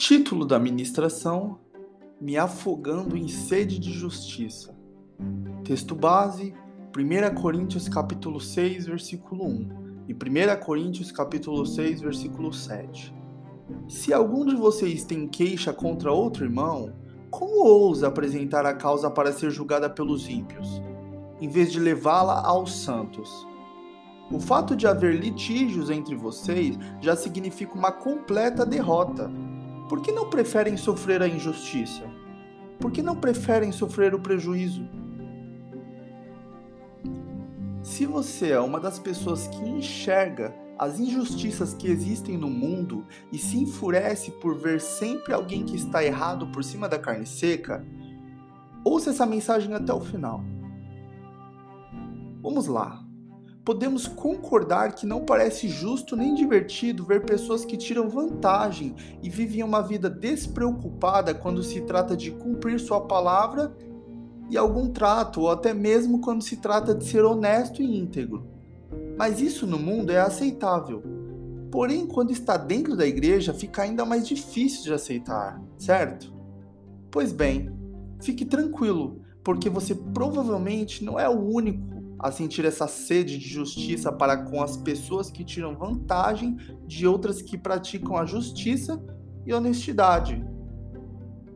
Título da ministração: Me afogando em sede de justiça. Texto base: 1 Coríntios capítulo 6, versículo 1 e 1 Coríntios capítulo 6, versículo 7. Se algum de vocês tem queixa contra outro irmão, como ousa apresentar a causa para ser julgada pelos ímpios, em vez de levá-la aos santos? O fato de haver litígios entre vocês já significa uma completa derrota por que não preferem sofrer a injustiça? Por que não preferem sofrer o prejuízo? Se você é uma das pessoas que enxerga as injustiças que existem no mundo e se enfurece por ver sempre alguém que está errado por cima da carne seca, ouça essa mensagem até o final. Vamos lá podemos concordar que não parece justo nem divertido ver pessoas que tiram vantagem e vivem uma vida despreocupada quando se trata de cumprir sua palavra e algum trato, ou até mesmo quando se trata de ser honesto e íntegro. Mas isso no mundo é aceitável. Porém, quando está dentro da igreja, fica ainda mais difícil de aceitar, certo? Pois bem, fique tranquilo, porque você provavelmente não é o único a sentir essa sede de justiça para com as pessoas que tiram vantagem de outras que praticam a justiça e honestidade.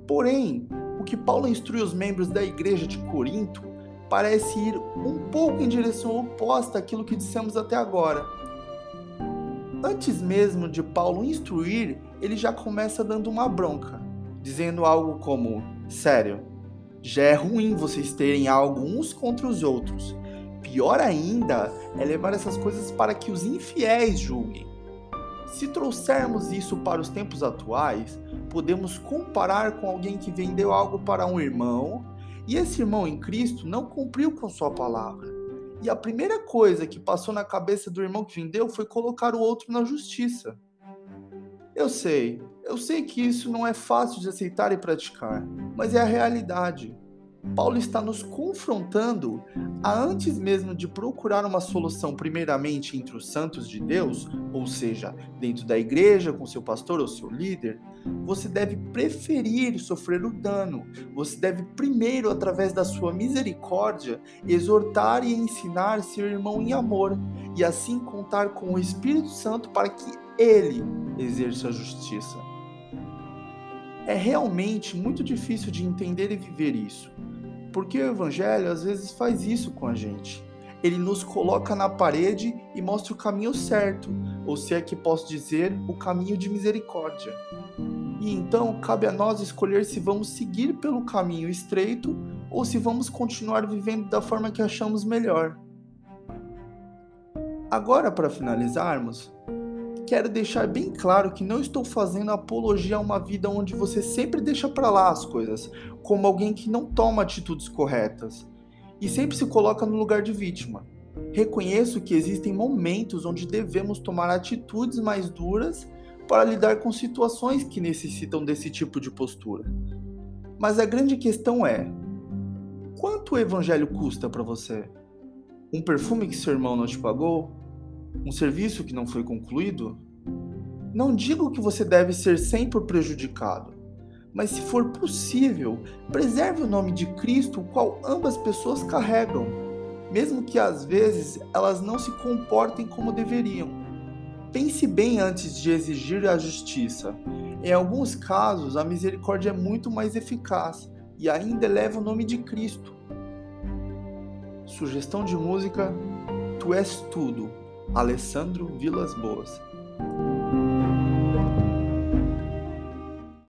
Porém, o que Paulo instrui os membros da igreja de Corinto parece ir um pouco em direção oposta àquilo que dissemos até agora. Antes mesmo de Paulo instruir, ele já começa dando uma bronca, dizendo algo como: Sério, já é ruim vocês terem algo uns contra os outros Pior ainda é levar essas coisas para que os infiéis julguem. Se trouxermos isso para os tempos atuais, podemos comparar com alguém que vendeu algo para um irmão e esse irmão em Cristo não cumpriu com sua palavra. E a primeira coisa que passou na cabeça do irmão que vendeu foi colocar o outro na justiça. Eu sei, eu sei que isso não é fácil de aceitar e praticar, mas é a realidade. Paulo está nos confrontando a antes mesmo de procurar uma solução primeiramente entre os santos de Deus, ou seja, dentro da igreja com seu pastor ou seu líder, você deve preferir sofrer o dano. Você deve primeiro, através da sua misericórdia, exortar e ensinar seu irmão em amor, e assim contar com o Espírito Santo para que ele exerça a justiça. É realmente muito difícil de entender e viver isso. Porque o Evangelho às vezes faz isso com a gente. Ele nos coloca na parede e mostra o caminho certo, ou se é que posso dizer, o caminho de misericórdia. E então cabe a nós escolher se vamos seguir pelo caminho estreito ou se vamos continuar vivendo da forma que achamos melhor. Agora, para finalizarmos, quero deixar bem claro que não estou fazendo apologia a uma vida onde você sempre deixa para lá as coisas, como alguém que não toma atitudes corretas e sempre se coloca no lugar de vítima. Reconheço que existem momentos onde devemos tomar atitudes mais duras para lidar com situações que necessitam desse tipo de postura. Mas a grande questão é: quanto o evangelho custa para você? Um perfume que seu irmão não te pagou? Um serviço que não foi concluído? Não digo que você deve ser sempre prejudicado, mas se for possível, preserve o nome de Cristo, o qual ambas pessoas carregam, mesmo que às vezes elas não se comportem como deveriam. Pense bem antes de exigir a justiça. Em alguns casos, a misericórdia é muito mais eficaz e ainda eleva o nome de Cristo. Sugestão de música: Tu és tudo Alessandro Vilas Boas.